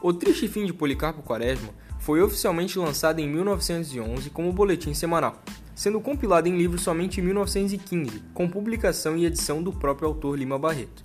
O Triste Fim de Policarpo Quaresma foi oficialmente lançado em 1911 como boletim semanal, sendo compilado em livro somente em 1915, com publicação e edição do próprio autor Lima Barreto.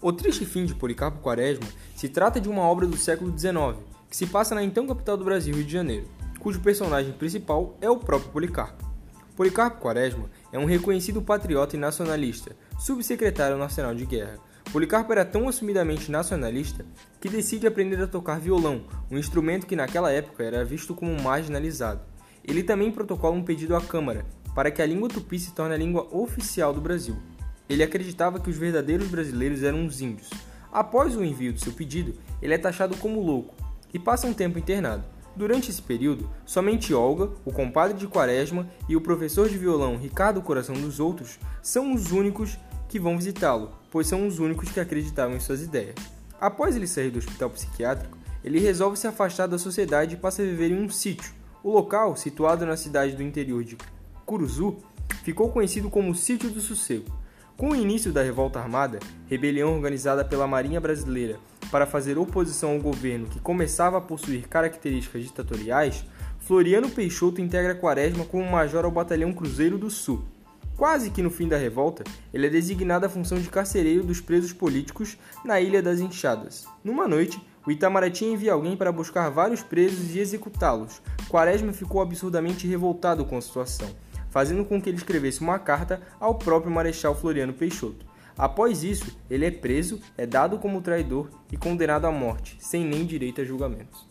O Triste Fim de Policarpo Quaresma se trata de uma obra do século XIX, que se passa na então capital do Brasil, Rio de Janeiro, cujo personagem principal é o próprio Policarpo. Policarpo Quaresma é um reconhecido patriota e nacionalista, subsecretário nacional de guerra, Policarpo era tão assumidamente nacionalista que decide aprender a tocar violão, um instrumento que naquela época era visto como marginalizado. Ele também protocola um pedido à Câmara para que a língua tupi se torne a língua oficial do Brasil. Ele acreditava que os verdadeiros brasileiros eram os índios. Após o envio do seu pedido, ele é taxado como louco e passa um tempo internado. Durante esse período, somente Olga, o compadre de Quaresma e o professor de violão Ricardo Coração dos Outros são os únicos que vão visitá-lo, pois são os únicos que acreditavam em suas ideias. Após ele sair do hospital psiquiátrico, ele resolve se afastar da sociedade e passa a viver em um sítio. O local, situado na cidade do interior de Curuzu, ficou conhecido como Sítio do Sossego. Com o início da revolta armada, rebelião organizada pela Marinha Brasileira para fazer oposição ao governo que começava a possuir características ditatoriais, Floriano Peixoto integra Quaresma como major ao Batalhão Cruzeiro do Sul. Quase que no fim da revolta, ele é designado à função de carcereiro dos presos políticos na Ilha das Enxadas. Numa noite, o Itamaraty envia alguém para buscar vários presos e executá-los. Quaresma ficou absurdamente revoltado com a situação, fazendo com que ele escrevesse uma carta ao próprio Marechal Floriano Peixoto. Após isso, ele é preso, é dado como traidor e condenado à morte, sem nem direito a julgamentos.